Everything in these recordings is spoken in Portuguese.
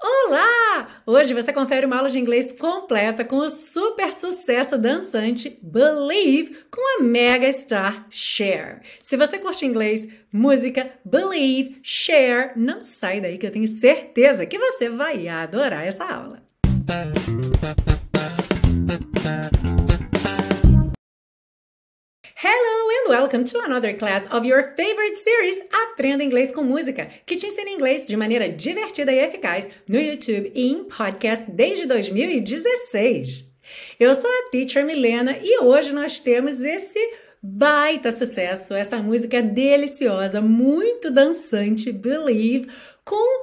Olá! Hoje você confere uma aula de inglês completa com o super sucesso dançante Believe com a mega star Cher. Se você curte inglês, música, Believe, Cher, não sai daí que eu tenho certeza que você vai adorar essa aula. Hello and welcome to another class of your favorite series Aprenda Inglês com Música, que te ensina inglês de maneira divertida e eficaz no YouTube e em podcast desde 2016. Eu sou a Teacher Milena e hoje nós temos esse baita sucesso, essa música deliciosa, muito dançante, Believe, com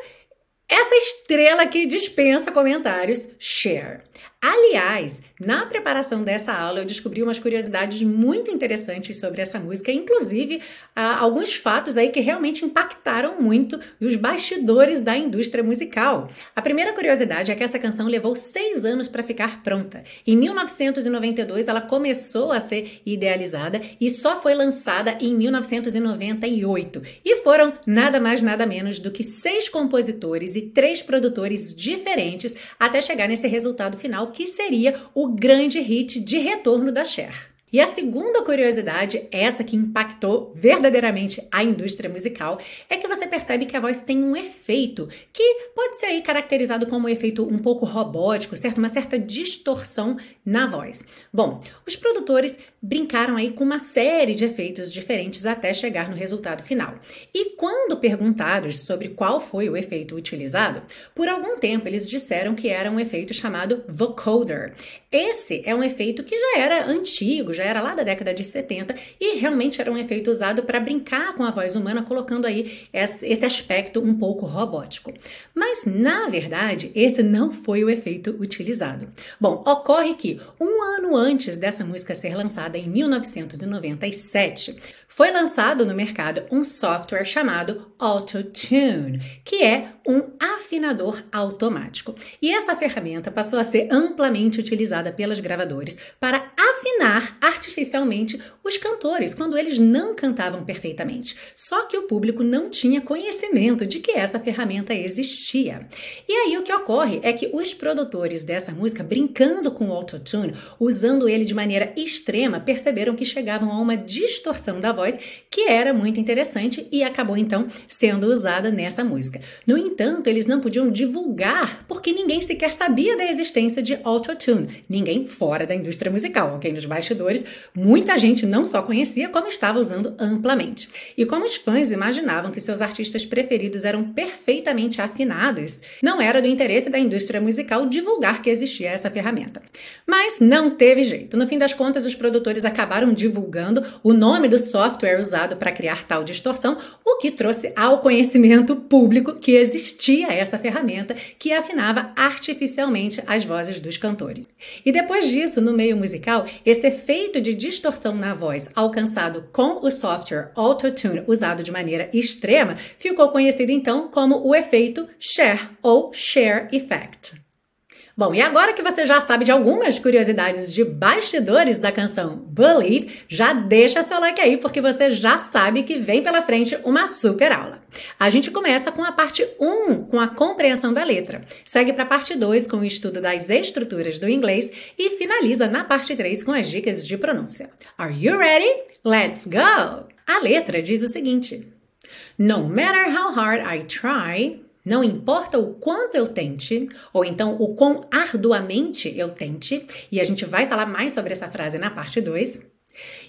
essa estrela que dispensa comentários, Cher. Aliás, na preparação dessa aula eu descobri umas curiosidades muito interessantes sobre essa música, inclusive ah, alguns fatos aí que realmente impactaram muito os bastidores da indústria musical. A primeira curiosidade é que essa canção levou seis anos para ficar pronta. Em 1992 ela começou a ser idealizada e só foi lançada em 1998. E foram nada mais nada menos do que seis compositores e três produtores diferentes até chegar nesse resultado final que seria o grande hit de retorno da Cher. E a segunda curiosidade, essa que impactou verdadeiramente a indústria musical, é que você percebe que a voz tem um efeito que pode ser aí caracterizado como um efeito um pouco robótico, certo? Uma certa distorção na voz. Bom, os produtores brincaram aí com uma série de efeitos diferentes até chegar no resultado final. E quando perguntados sobre qual foi o efeito utilizado, por algum tempo eles disseram que era um efeito chamado vocoder. Esse é um efeito que já era antigo, já era lá da década de 70 e realmente era um efeito usado para brincar com a voz humana, colocando aí esse aspecto um pouco robótico. Mas na verdade, esse não foi o efeito utilizado. Bom, ocorre que um ano antes dessa música ser lançada, em 1997, foi lançado no mercado um software chamado Auto-Tune, que é um afinador automático. E essa ferramenta passou a ser amplamente utilizada pelos gravadores para afinar artificialmente os cantores quando eles não cantavam perfeitamente. Só que o público não tinha conhecimento de que essa ferramenta existia. E aí o que ocorre é que os produtores dessa música, brincando com o autotune, usando ele de maneira extrema, perceberam que chegavam a uma distorção da voz que era muito interessante e acabou então sendo usada nessa música. No entanto, eles não podiam divulgar porque ninguém sequer sabia da existência de autotune, ninguém fora da indústria musical, ok? Nos bastidores, muita gente não só conhecia, como estava usando amplamente. E como os fãs imaginavam que seus artistas preferidos eram perfeitamente afinados, não era do interesse da indústria musical divulgar que existia essa ferramenta. Mas não teve jeito. No fim das contas, os produtores acabaram divulgando o nome do software usado para criar tal distorção, o que trouxe ao conhecimento público que existia essa ferramenta que afinava artificialmente as vozes dos cantores. E depois disso, no meio musical, esse efeito de distorção na voz alcançado com o software Autotune usado de maneira extrema ficou conhecido então como o efeito Cher ou Cher Effect. Bom, e agora que você já sabe de algumas curiosidades de bastidores da canção Believe, já deixa seu like aí, porque você já sabe que vem pela frente uma super aula. A gente começa com a parte 1, com a compreensão da letra, segue para a parte 2 com o estudo das estruturas do inglês e finaliza na parte 3 com as dicas de pronúncia. Are you ready? Let's go! A letra diz o seguinte: No matter how hard I try, não importa o quanto eu tente, ou então o quão arduamente eu tente, e a gente vai falar mais sobre essa frase na parte 2.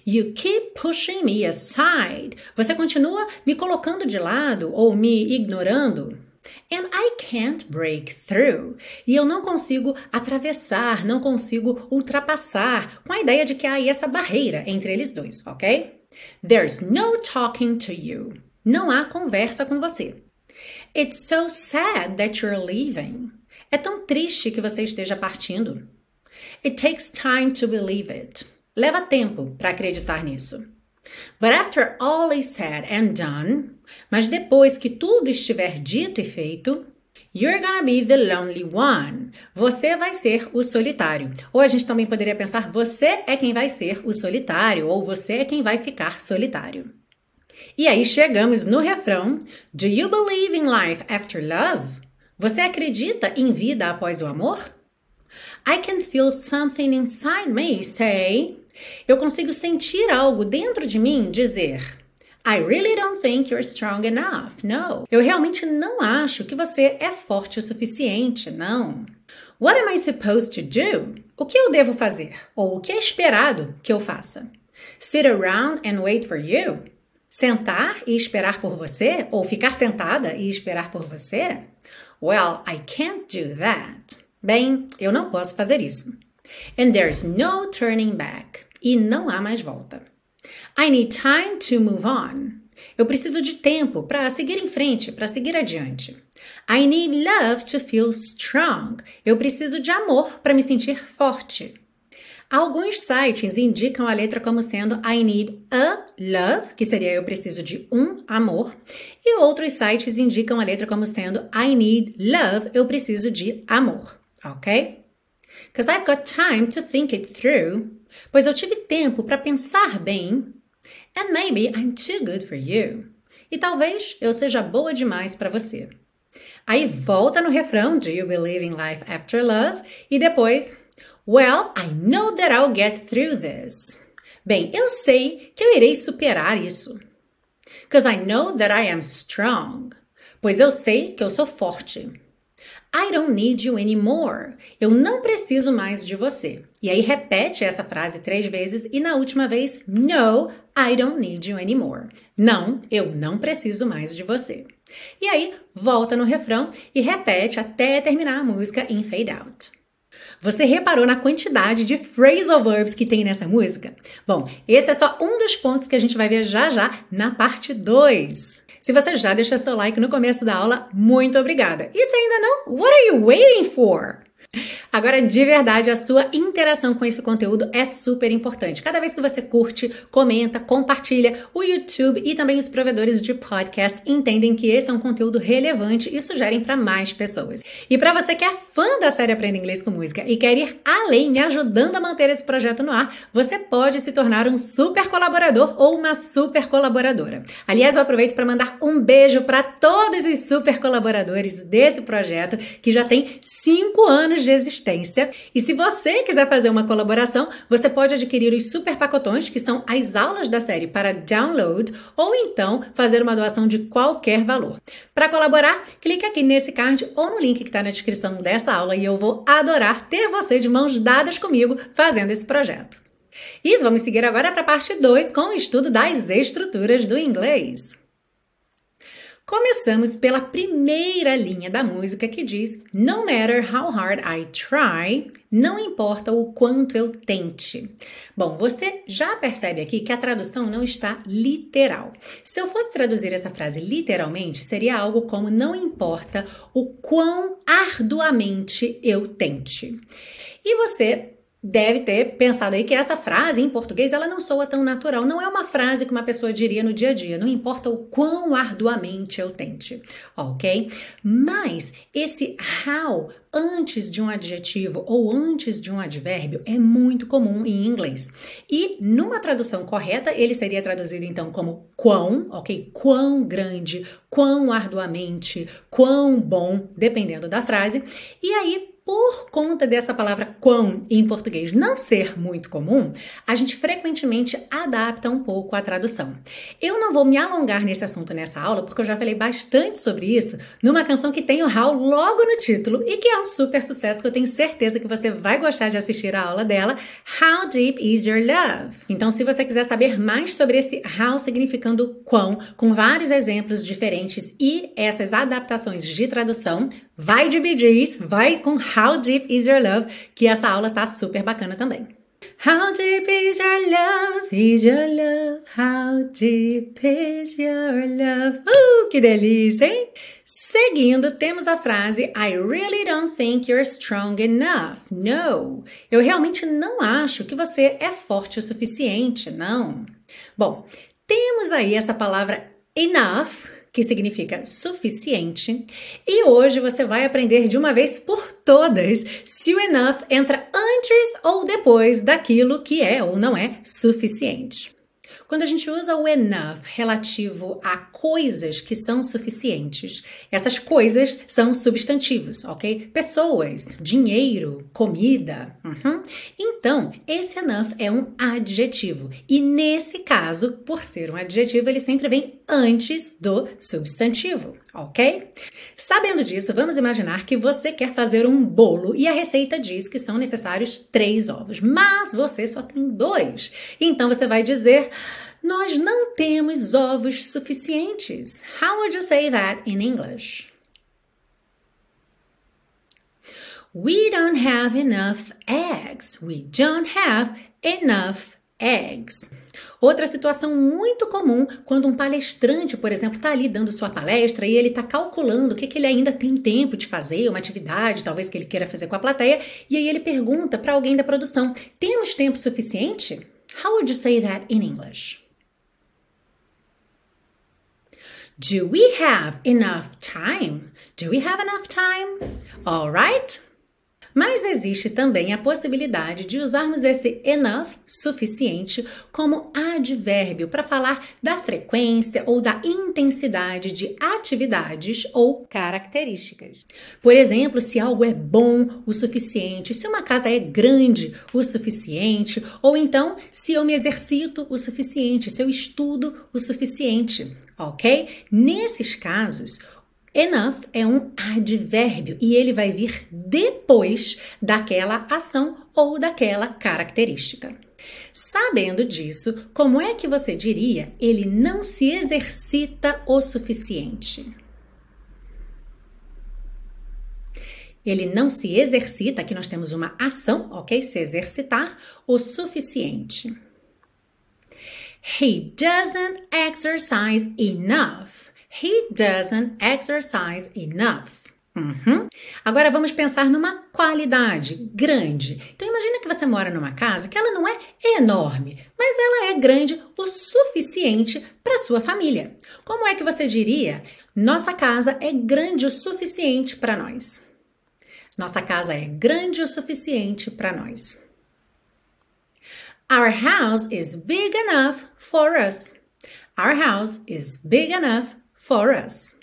You keep pushing me aside. Você continua me colocando de lado ou me ignorando. And I can't break through. E eu não consigo atravessar, não consigo ultrapassar, com a ideia de que há aí essa barreira entre eles dois, ok? There's no talking to you. Não há conversa com você. It's so sad that you're leaving. É tão triste que você esteja partindo. It takes time to believe it. Leva tempo para acreditar nisso. But after all is said and done, mas depois que tudo estiver dito e feito, You're gonna be the lonely one. Você vai ser o solitário. Ou a gente também poderia pensar: você é quem vai ser o solitário, ou você é quem vai ficar solitário. E aí chegamos no refrão: Do you believe in life after love? Você acredita em vida após o amor? I can feel something inside me say. Eu consigo sentir algo dentro de mim dizer. I really don't think you're strong enough. No. Eu realmente não acho que você é forte o suficiente. Não. What am I supposed to do? O que eu devo fazer? Ou o que é esperado que eu faça? Sit around and wait for you? Sentar e esperar por você? Ou ficar sentada e esperar por você? Well, I can't do that. Bem, eu não posso fazer isso. And there's no turning back. E não há mais volta. I need time to move on. Eu preciso de tempo para seguir em frente, para seguir adiante. I need love to feel strong. Eu preciso de amor para me sentir forte. Alguns sites indicam a letra como sendo I need a love, que seria eu preciso de um amor, e outros sites indicam a letra como sendo I need love, eu preciso de amor, ok? Because I've got time to think it through, pois eu tive tempo para pensar bem, and maybe I'm too good for you. E talvez eu seja boa demais para você. Aí volta no refrão Do you believe in life after love? E depois Well, I know that I'll get through this. Bem, eu sei que eu irei superar isso. Because I know that I am strong. Pois eu sei que eu sou forte. I don't need you anymore. Eu não preciso mais de você. E aí repete essa frase três vezes e na última vez, no, I don't need you anymore. Não, eu não preciso mais de você. E aí volta no refrão e repete até terminar a música em fade out. Você reparou na quantidade de phrasal verbs que tem nessa música? Bom, esse é só um dos pontos que a gente vai ver já já na parte 2. Se você já deixou seu like no começo da aula, muito obrigada. E se ainda não, what are you waiting for? Agora, de verdade, a sua interação com esse conteúdo é super importante. Cada vez que você curte, comenta, compartilha, o YouTube e também os provedores de podcast entendem que esse é um conteúdo relevante e sugerem para mais pessoas. E para você que é fã da série Aprenda Inglês com Música e quer ir além, me ajudando a manter esse projeto no ar, você pode se tornar um super colaborador ou uma super colaboradora. Aliás, eu aproveito para mandar um beijo para todos os super colaboradores desse projeto que já tem cinco anos de existência. E se você quiser fazer uma colaboração, você pode adquirir os super pacotões, que são as aulas da série para download, ou então fazer uma doação de qualquer valor. Para colaborar, clique aqui nesse card ou no link que está na descrição dessa aula e eu vou adorar ter você de mãos dadas comigo fazendo esse projeto. E vamos seguir agora para a parte 2 com o estudo das estruturas do inglês. Começamos pela primeira linha da música que diz: No matter how hard I try, não importa o quanto eu tente. Bom, você já percebe aqui que a tradução não está literal. Se eu fosse traduzir essa frase literalmente, seria algo como: Não importa o quão arduamente eu tente. E você deve ter pensado aí que essa frase em português ela não soa tão natural. Não é uma frase que uma pessoa diria no dia a dia, não importa o quão arduamente eu tente, ok? Mas esse how antes de um adjetivo ou antes de um advérbio é muito comum em inglês. E numa tradução correta, ele seria traduzido então como quão, ok? Quão grande, quão arduamente, quão bom, dependendo da frase. E aí, por conta dessa palavra quão em português não ser muito comum, a gente frequentemente adapta um pouco a tradução. Eu não vou me alongar nesse assunto nessa aula, porque eu já falei bastante sobre isso numa canção que tem o how logo no título e que é um super sucesso que eu tenho certeza que você vai gostar de assistir a aula dela, How Deep Is Your Love? Então, se você quiser saber mais sobre esse how significando quão, com vários exemplos diferentes e essas adaptações de tradução, vai de Gees, vai com How Deep Is Your Love, que essa aula tá super bacana também. How deep is your love? Is your love? How deep is your love? Uh, que delícia, hein? Seguindo, temos a frase I really don't think you're strong enough. No. Eu realmente não acho que você é forte o suficiente, não. Bom, temos aí essa palavra enough que significa suficiente, e hoje você vai aprender de uma vez por todas se o enough entra antes ou depois daquilo que é ou não é suficiente. Quando a gente usa o enough relativo a coisas que são suficientes, essas coisas são substantivos, ok? Pessoas, dinheiro, comida. Uhum. Então, esse enough é um adjetivo. E nesse caso, por ser um adjetivo, ele sempre vem antes do substantivo, ok? Sabendo disso, vamos imaginar que você quer fazer um bolo e a receita diz que são necessários três ovos, mas você só tem dois. Então você vai dizer. Nós não temos ovos suficientes. How would you say that in English? We don't have enough eggs. We don't have enough eggs. Outra situação muito comum quando um palestrante, por exemplo, está ali dando sua palestra e ele está calculando o que, que ele ainda tem tempo de fazer, uma atividade, talvez que ele queira fazer com a plateia, e aí ele pergunta para alguém da produção: temos tempo suficiente? How would you say that in English? Do we have enough time? Do we have enough time? All right. Mas existe também a possibilidade de usarmos esse enough, suficiente, como advérbio para falar da frequência ou da intensidade de atividades ou características. Por exemplo, se algo é bom o suficiente, se uma casa é grande o suficiente, ou então se eu me exercito o suficiente, se eu estudo o suficiente, ok? Nesses casos, Enough é um advérbio e ele vai vir depois daquela ação ou daquela característica. Sabendo disso, como é que você diria ele não se exercita o suficiente? Ele não se exercita, aqui nós temos uma ação, ok? Se exercitar o suficiente. He doesn't exercise enough. He doesn't exercise enough. Uhum. Agora vamos pensar numa qualidade grande. Então imagina que você mora numa casa que ela não é enorme, mas ela é grande o suficiente para sua família. Como é que você diria? Nossa casa é grande o suficiente para nós. Nossa casa é grande o suficiente para nós. Our house is big enough for us. Our house is big enough for us.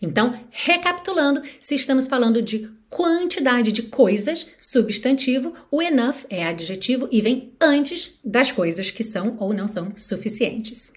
Então, recapitulando, se estamos falando de quantidade de coisas, substantivo, o enough é adjetivo e vem antes das coisas que são ou não são suficientes.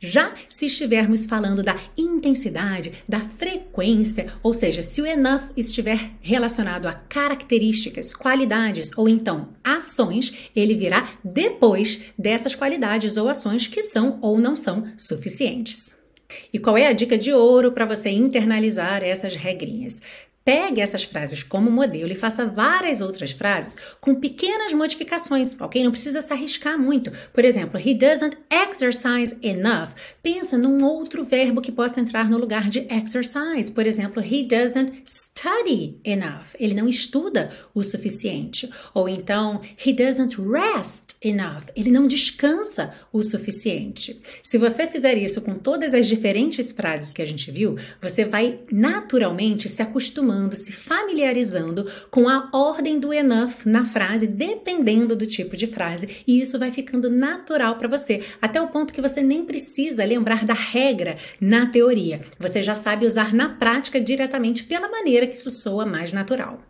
Já se estivermos falando da intensidade, da frequência, ou seja, se o enough estiver relacionado a características, qualidades ou então ações, ele virá depois dessas qualidades ou ações que são ou não são suficientes. E qual é a dica de ouro para você internalizar essas regrinhas? Pegue essas frases como modelo e faça várias outras frases com pequenas modificações, ok? Não precisa se arriscar muito. Por exemplo, he doesn't exercise enough. Pensa num outro verbo que possa entrar no lugar de exercise. Por exemplo, he doesn't study enough. Ele não estuda o suficiente. Ou então, he doesn't rest enough. Ele não descansa o suficiente. Se você fizer isso com todas as diferentes frases que a gente viu, você vai naturalmente se acostumando acostumando, se familiarizando com a ordem do enough na frase, dependendo do tipo de frase, e isso vai ficando natural para você, até o ponto que você nem precisa lembrar da regra na teoria. Você já sabe usar na prática diretamente pela maneira que isso soa mais natural.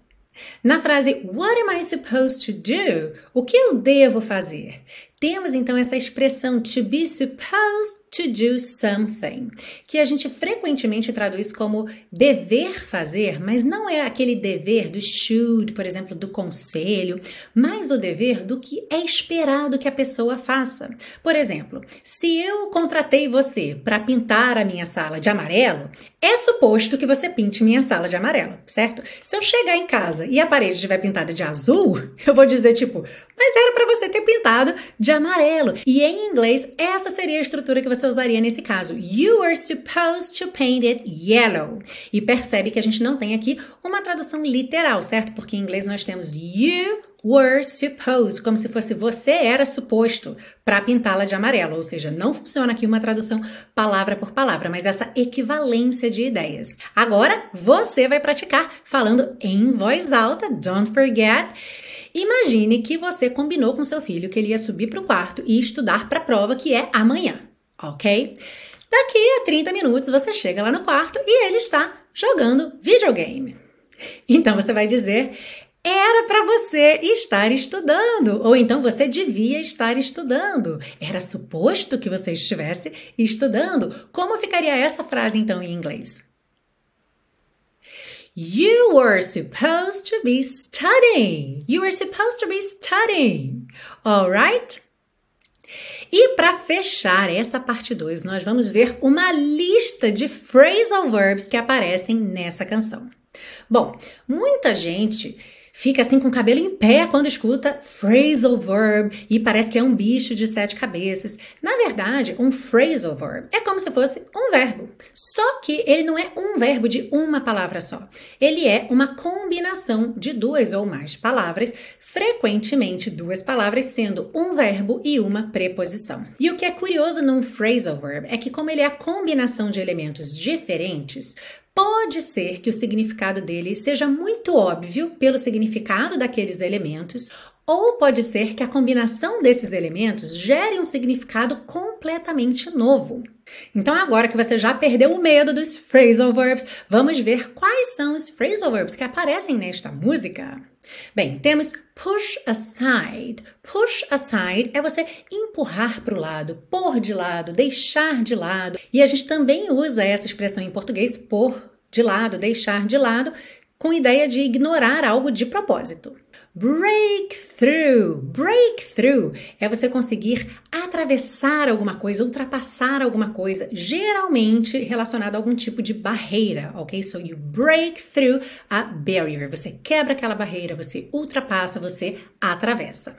Na frase What am I supposed to do? O que eu devo fazer? Temos então essa expressão to be supposed to do something, que a gente frequentemente traduz como dever fazer, mas não é aquele dever do should, por exemplo, do conselho, mas o dever do que é esperado que a pessoa faça. Por exemplo, se eu contratei você para pintar a minha sala de amarelo, é suposto que você pinte minha sala de amarelo, certo? Se eu chegar em casa e a parede estiver pintada de azul, eu vou dizer tipo, mas era para você ter pintado de amarelo. E em inglês, essa seria a estrutura que você você usaria nesse caso? You were supposed to paint it yellow. E percebe que a gente não tem aqui uma tradução literal, certo? Porque em inglês nós temos you were supposed, como se fosse você era suposto para pintá-la de amarelo, ou seja, não funciona aqui uma tradução palavra por palavra, mas essa equivalência de ideias. Agora você vai praticar falando em voz alta, don't forget. Imagine que você combinou com seu filho que ele ia subir para o quarto e estudar para a prova que é amanhã, ok? Daqui a 30 minutos você chega lá no quarto e ele está jogando videogame. Então você vai dizer: era para você estar estudando, ou então você devia estar estudando. Era suposto que você estivesse estudando. Como ficaria essa frase então em inglês? You were supposed to be studying. You were supposed to be studying. Alright? E para fechar essa parte 2, nós vamos ver uma lista de phrasal verbs que aparecem nessa canção. Bom, muita gente fica assim com o cabelo em pé quando escuta phrasal verb e parece que é um bicho de sete cabeças. Na verdade, um phrasal verb é como se fosse um verbo, só que ele não é um verbo de uma palavra só. Ele é uma combinação de duas ou mais palavras, frequentemente duas palavras sendo um verbo e uma preposição. E o que é curioso num phrasal verb é que como ele é a combinação de elementos diferentes, Pode ser que o significado dele seja muito óbvio pelo significado daqueles elementos, ou pode ser que a combinação desses elementos gere um significado completamente novo. Então, agora que você já perdeu o medo dos phrasal verbs, vamos ver quais são os phrasal verbs que aparecem nesta música. Bem, temos push aside. Push aside é você empurrar para o lado, pôr de lado, deixar de lado. E a gente também usa essa expressão em português, pôr de lado, deixar de lado, com ideia de ignorar algo de propósito. Breakthrough. Breakthrough é você conseguir atravessar alguma coisa, ultrapassar alguma coisa, geralmente relacionado a algum tipo de barreira, ok? So you break through a barrier. Você quebra aquela barreira, você ultrapassa, você atravessa.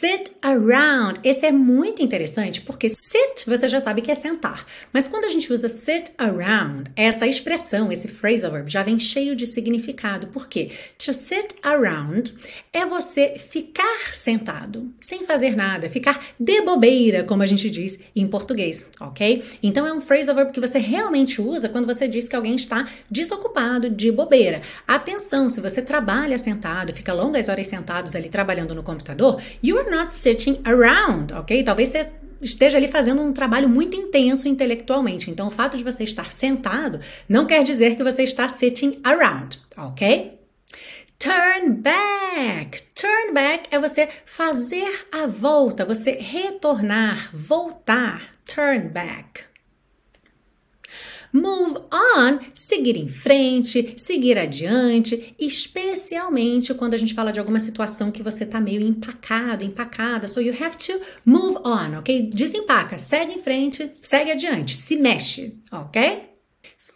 Sit around. Esse é muito interessante porque sit você já sabe que é sentar. Mas quando a gente usa sit around, essa expressão, esse phrasal verb já vem cheio de significado. Por quê? To sit around é você ficar sentado, sem fazer nada, ficar de bobeira, como a gente diz em português, ok? Então é um phrasal verb que você realmente usa quando você diz que alguém está desocupado, de bobeira. Atenção, se você trabalha sentado, fica longas horas sentados ali trabalhando no computador, You're not sitting around, ok? Talvez você esteja ali fazendo um trabalho muito intenso intelectualmente. Então, o fato de você estar sentado não quer dizer que você está sitting around, ok? Turn back. Turn back é você fazer a volta, você retornar, voltar. Turn back. Move on, seguir em frente, seguir adiante, especialmente quando a gente fala de alguma situação que você tá meio empacado, empacada. So you have to move on, ok? Desempaca, segue em frente, segue adiante, se mexe, ok?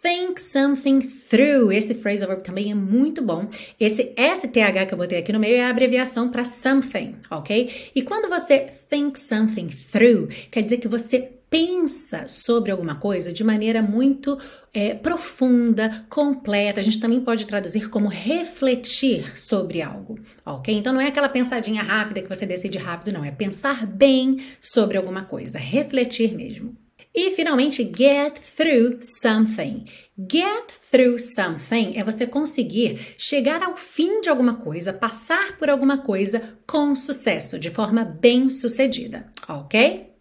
Think something through. Esse phrasal verb também é muito bom. Esse STH que eu botei aqui no meio é a abreviação para something, ok? E quando você think something through, quer dizer que você pensa sobre alguma coisa de maneira muito é, profunda, completa. A gente também pode traduzir como refletir sobre algo, ok? Então não é aquela pensadinha rápida que você decide rápido, não. É pensar bem sobre alguma coisa, refletir mesmo. E finalmente, get through something. Get through something é você conseguir chegar ao fim de alguma coisa, passar por alguma coisa com sucesso, de forma bem sucedida, ok?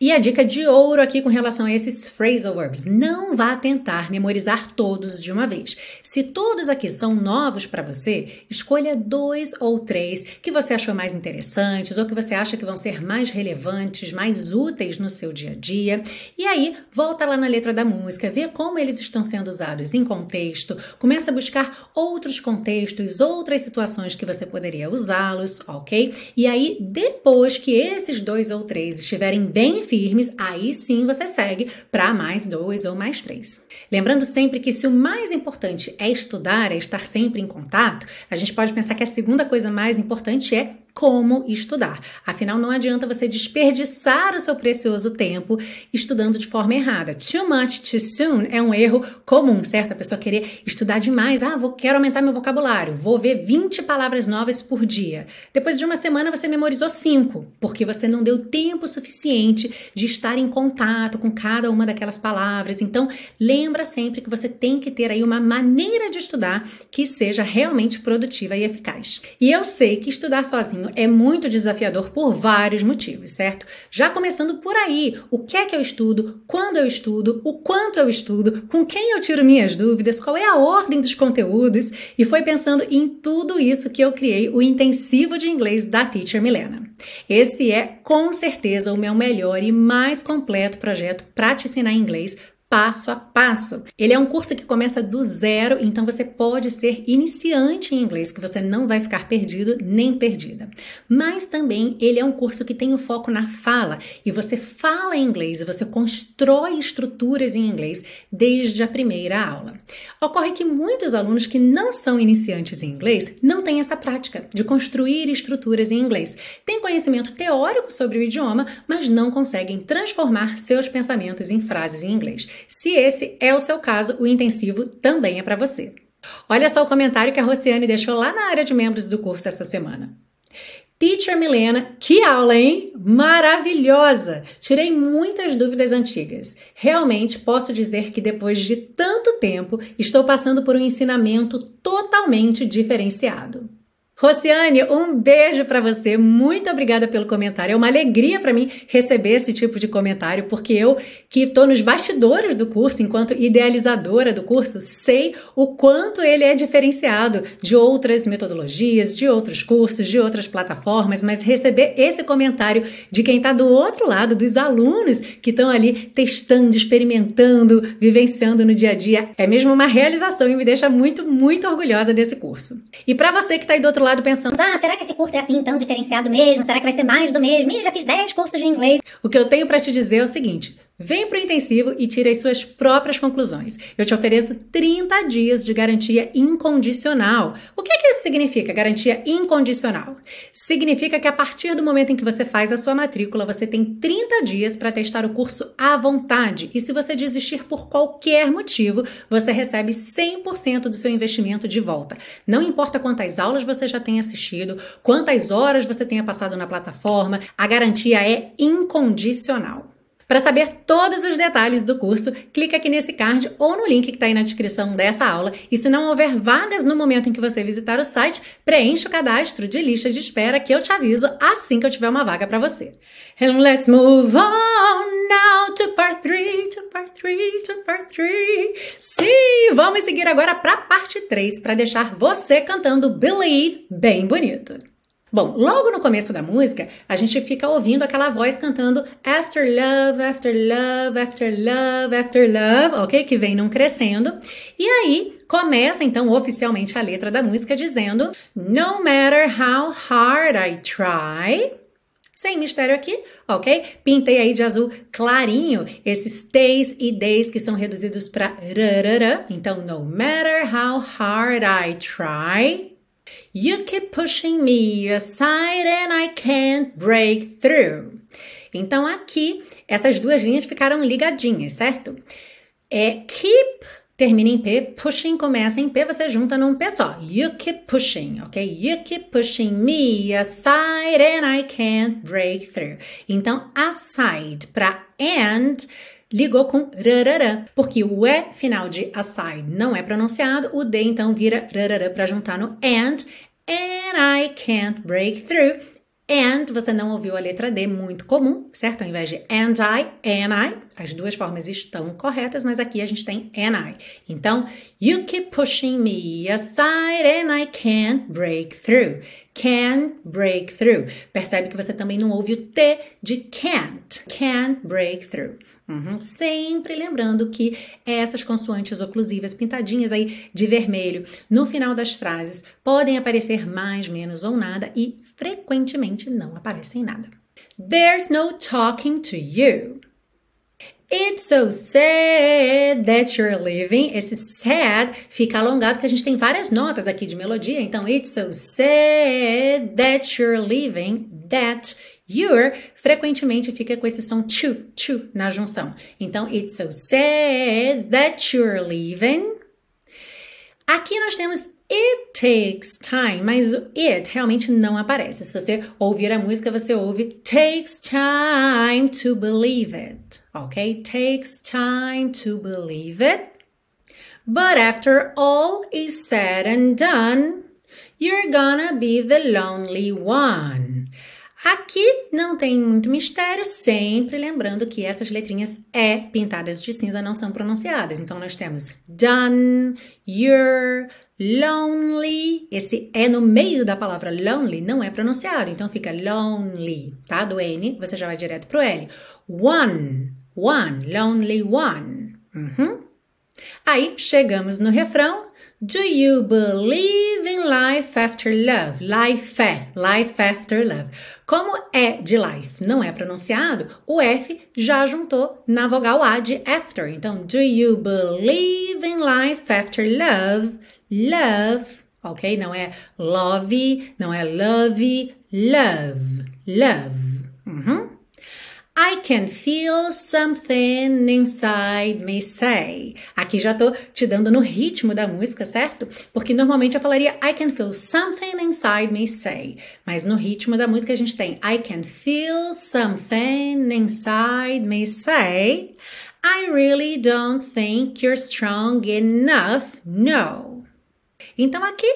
E a dica de ouro aqui com relação a esses phrasal verbs: não vá tentar memorizar todos de uma vez. Se todos aqui são novos para você, escolha dois ou três que você achou mais interessantes ou que você acha que vão ser mais relevantes, mais úteis no seu dia a dia. E aí, volta lá na letra da música, vê como eles estão sendo usados em contexto, começa a buscar outros contextos, outras situações que você poderia usá-los, ok? E aí, depois que esses dois ou três estiverem bem bem firmes, aí sim você segue para mais dois ou mais três. Lembrando sempre que se o mais importante é estudar, é estar sempre em contato, a gente pode pensar que a segunda coisa mais importante é como estudar. Afinal, não adianta você desperdiçar o seu precioso tempo estudando de forma errada. Too much too soon é um erro comum, certo? A pessoa querer estudar demais. Ah, vou, quero aumentar meu vocabulário. Vou ver 20 palavras novas por dia. Depois de uma semana, você memorizou 5, porque você não deu tempo suficiente de estar em contato com cada uma daquelas palavras. Então, lembra sempre que você tem que ter aí uma maneira de estudar que seja realmente produtiva e eficaz. E eu sei que estudar sozinho é muito desafiador por vários motivos, certo? Já começando por aí, o que é que eu estudo, quando eu estudo, o quanto eu estudo, com quem eu tiro minhas dúvidas, qual é a ordem dos conteúdos, e foi pensando em tudo isso que eu criei o intensivo de inglês da Teacher Milena. Esse é com certeza o meu melhor e mais completo projeto para te ensinar inglês passo a passo. Ele é um curso que começa do zero, então você pode ser iniciante em inglês, que você não vai ficar perdido nem perdida. Mas também ele é um curso que tem o foco na fala, e você fala inglês você constrói estruturas em inglês desde a primeira aula. Ocorre que muitos alunos que não são iniciantes em inglês não têm essa prática de construir estruturas em inglês. Têm conhecimento teórico sobre o idioma, mas não conseguem transformar seus pensamentos em frases em inglês. Se esse é o seu caso, o intensivo também é para você. Olha só o comentário que a Rociane deixou lá na área de membros do curso essa semana. Teacher Milena, que aula, hein? Maravilhosa! Tirei muitas dúvidas antigas. Realmente posso dizer que depois de tanto tempo estou passando por um ensinamento totalmente diferenciado. Rociane, um beijo para você. Muito obrigada pelo comentário. É uma alegria para mim receber esse tipo de comentário, porque eu, que estou nos bastidores do curso, enquanto idealizadora do curso, sei o quanto ele é diferenciado de outras metodologias, de outros cursos, de outras plataformas, mas receber esse comentário de quem está do outro lado, dos alunos que estão ali testando, experimentando, vivenciando no dia a dia, é mesmo uma realização e me deixa muito, muito orgulhosa desse curso. E para você que está aí do outro lado pensando: ah, será que esse curso é assim tão diferenciado mesmo? Será que vai ser mais do mesmo? Ih, já fiz 10 cursos de inglês. O que eu tenho para te dizer é o seguinte: Vem para o intensivo e tire as suas próprias conclusões. Eu te ofereço 30 dias de garantia incondicional. O que, é que isso significa, garantia incondicional? Significa que a partir do momento em que você faz a sua matrícula, você tem 30 dias para testar o curso à vontade. E se você desistir por qualquer motivo, você recebe 100% do seu investimento de volta. Não importa quantas aulas você já tenha assistido, quantas horas você tenha passado na plataforma, a garantia é incondicional. Para saber todos os detalhes do curso, clique aqui nesse card ou no link que está aí na descrição dessa aula. E se não houver vagas no momento em que você visitar o site, preencha o cadastro de lista de espera que eu te aviso assim que eu tiver uma vaga para você. And let's move on now to part 3, to part 3, to part 3. Sim, vamos seguir agora para a parte 3 para deixar você cantando Believe bem bonito. Bom, logo no começo da música, a gente fica ouvindo aquela voz cantando After Love, After Love, After Love, After Love, ok? Que vem num crescendo. E aí começa então oficialmente a letra da música dizendo No matter how hard I try. Sem mistério aqui, ok? Pintei aí de azul clarinho esses T's e D's que são reduzidos para rarara. Então, no matter how hard I try. You keep pushing me aside and I can't break through. Então aqui essas duas linhas ficaram ligadinhas, certo? É keep termina em P, pushing começa em P, você junta num P só. You keep pushing, ok? You keep pushing me aside and I can't break through. Então, aside para and ligou com rarará, porque o E final de aside não é pronunciado, o D então vira rarará para juntar no and, and I can't break through. And, você não ouviu a letra D, muito comum, certo? Ao invés de and I, and I, as duas formas estão corretas, mas aqui a gente tem and I. Então, you keep pushing me aside and I can't break through. Can't break through. Percebe que você também não ouve o T de can't. Can't break through. Uhum. Sempre lembrando que essas consoantes oclusivas pintadinhas aí de vermelho no final das frases podem aparecer mais, menos ou nada e frequentemente não aparecem nada. There's no talking to you. It's so sad that you're leaving. Esse sad fica alongado porque a gente tem várias notas aqui de melodia. Então, it's so sad that you're leaving. That you're frequentemente fica com esse som to, to na junção. Então, it's so sad that you're leaving. Aqui nós temos It takes time, mas o it realmente não aparece. Se você ouvir a música, você ouve takes time to believe it, ok? Takes time to believe it. But after all is said and done, you're gonna be the lonely one. Aqui não tem muito mistério, sempre lembrando que essas letrinhas E pintadas de cinza não são pronunciadas. Então nós temos done, you're, lonely. Esse E no meio da palavra lonely não é pronunciado, então fica lonely, tá? Do N você já vai direto pro L. One, one, lonely one. Uhum. Aí chegamos no refrão. Do you believe in life after love? Life é, life after love. Como é de life não é pronunciado, o F já juntou na vogal A de after. Então, do you believe in life after love? Love, ok? Não é love, não é love, love, love. I can feel something inside me say. Aqui já tô te dando no ritmo da música, certo? Porque normalmente eu falaria I can feel something inside me say. Mas no ritmo da música a gente tem I can feel something inside me say. I really don't think you're strong enough. No. Então aqui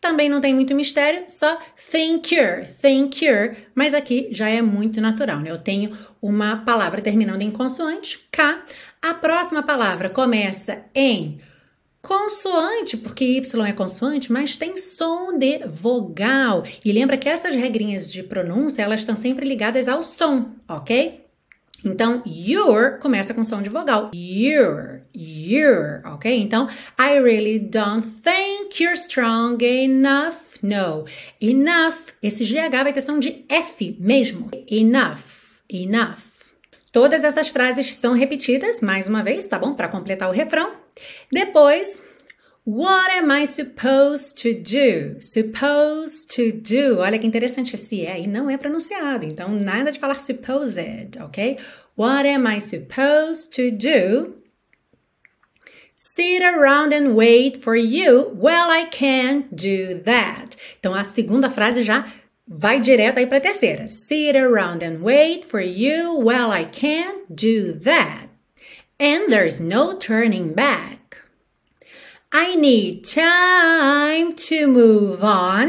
também não tem muito mistério, só thank you, thank you. Mas aqui já é muito natural, né? Eu tenho uma palavra terminando em consoante, K. A próxima palavra começa em consoante, porque Y é consoante, mas tem som de vogal. E lembra que essas regrinhas de pronúncia, elas estão sempre ligadas ao som, ok? Então, your começa com som de vogal. Your, your, ok? Então, I really don't think you're strong enough. No. Enough. Esse GH vai ter som de F mesmo. Enough, enough. Todas essas frases são repetidas mais uma vez, tá bom? Para completar o refrão. Depois, What am I supposed to do? Supposed to do. Olha que interessante esse é e não é pronunciado. Então, nada de falar supposed, ok? What am I supposed to do? Sit around and wait for you. Well, I can't do that. Então, a segunda frase já vai direto aí para a terceira. Sit around and wait for you. Well, I can't do that. And there's no turning back. I need time to move on.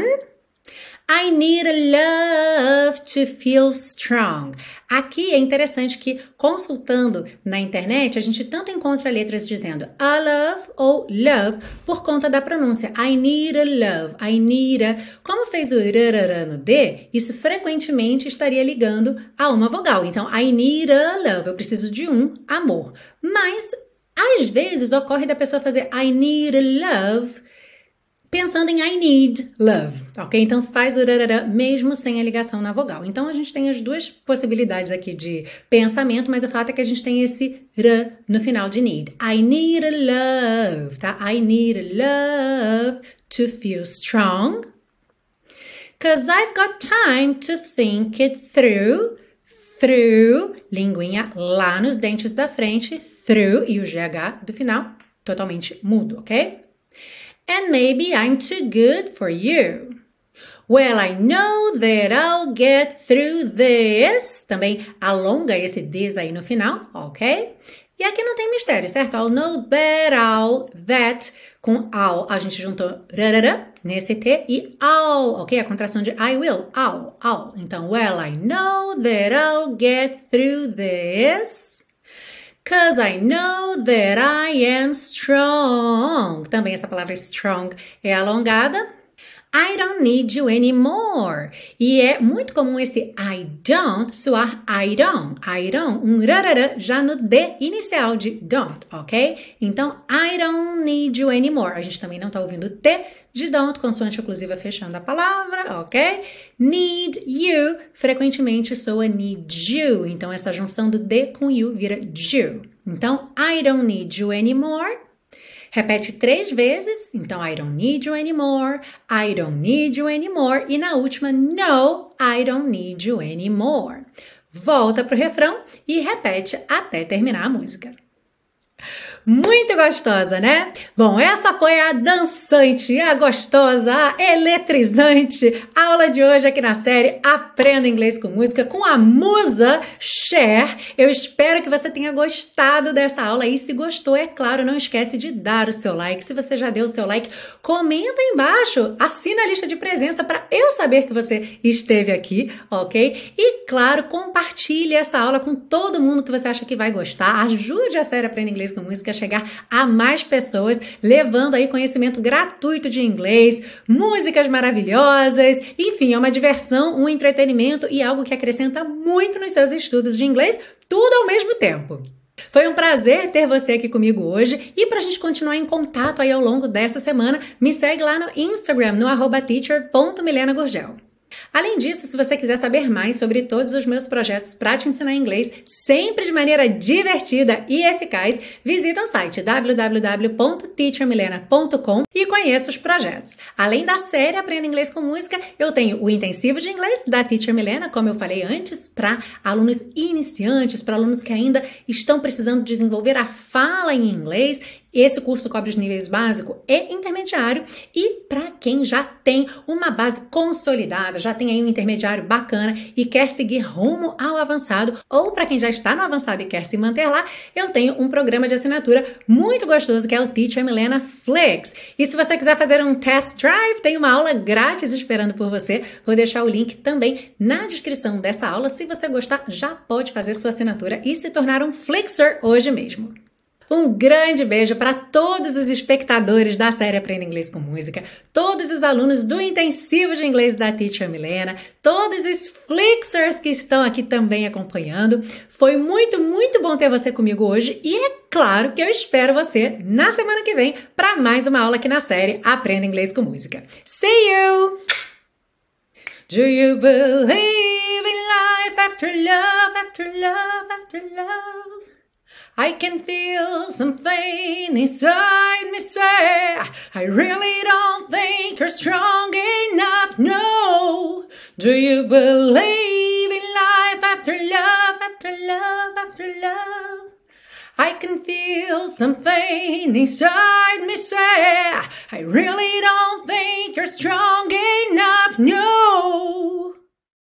I need a love to feel strong. Aqui é interessante que, consultando na internet, a gente tanto encontra letras dizendo a love ou love por conta da pronúncia. I need a love, I need a. Como fez o rarará no D, isso frequentemente estaria ligando a uma vogal. Então, I need a love, eu preciso de um amor. Mas às vezes ocorre da pessoa fazer I need love pensando em I need love, ok? Então faz o rarará mesmo sem a ligação na vogal. Então a gente tem as duas possibilidades aqui de pensamento, mas o fato é que a gente tem esse r no final de need. I need love, tá? I need love to feel strong. Cause I've got time to think it through. Through, linguinha lá nos dentes da frente, through e o GH do final totalmente mudo, ok? And maybe I'm too good for you. Well, I know that I'll get through this. Também alonga esse this aí no final, ok? E aqui não tem mistério, certo? I'll know that I'll, that, com I'll, a gente juntou rarara nesse T e I'll, ok? A contração de I will, I'll, I'll. Então, well, I know that I'll get through this. Cause I know that I am strong. Também essa palavra strong é alongada. I don't need you anymore. E é muito comum esse I don't soar I don't, I don't, um rarara já no D inicial de don't, ok? Então, I don't need you anymore. A gente também não tá ouvindo T de don't, consoante oclusiva fechando a palavra, ok? Need you, frequentemente soa need you. Então, essa junção do D com you vira you. Então, I don't need you anymore. Repete três vezes. Então, I don't need you anymore. I don't need you anymore. E na última, no, I don't need you anymore. Volta pro refrão e repete até terminar a música. Muito gostosa, né? Bom, essa foi a dançante, a gostosa, a eletrizante aula de hoje aqui na série Aprenda Inglês com Música com a musa Cher. Eu espero que você tenha gostado dessa aula e se gostou, é claro, não esquece de dar o seu like. Se você já deu o seu like, comenta aí embaixo, assina a lista de presença para eu saber que você esteve aqui, ok? E claro, compartilhe essa aula com todo mundo que você acha que vai gostar. Ajude a série Aprenda Inglês com Música chegar a mais pessoas, levando aí conhecimento gratuito de inglês, músicas maravilhosas, enfim, é uma diversão, um entretenimento e algo que acrescenta muito nos seus estudos de inglês, tudo ao mesmo tempo. Foi um prazer ter você aqui comigo hoje e para a gente continuar em contato aí ao longo dessa semana, me segue lá no Instagram, no arroba teacher.milenagurgel. Além disso, se você quiser saber mais sobre todos os meus projetos para te ensinar inglês, sempre de maneira divertida e eficaz, visita o site www.teachermilena.com e conheça os projetos. Além da série Aprenda Inglês com Música, eu tenho o intensivo de inglês da Teacher Milena, como eu falei antes, para alunos iniciantes, para alunos que ainda estão precisando desenvolver a fala em inglês esse curso cobre os níveis básico e intermediário e para quem já tem uma base consolidada, já tem aí um intermediário bacana e quer seguir rumo ao avançado ou para quem já está no avançado e quer se manter lá, eu tenho um programa de assinatura muito gostoso que é o Teacher Milena Flex. E se você quiser fazer um test drive, tem uma aula grátis esperando por você. Vou deixar o link também na descrição dessa aula. Se você gostar, já pode fazer sua assinatura e se tornar um Flexer hoje mesmo. Um grande beijo para todos os espectadores da série Aprenda Inglês com Música, todos os alunos do intensivo de inglês da Teacher Milena, todos os Flixers que estão aqui também acompanhando. Foi muito, muito bom ter você comigo hoje e é claro que eu espero você na semana que vem para mais uma aula aqui na série Aprenda Inglês com Música. See you! Do you believe in life after love, after love, after love? I can feel something inside me say, I really don't think you're strong enough. No, do you believe in life after love, after love, after love? I can feel something inside me say, I really don't think you're strong enough. No.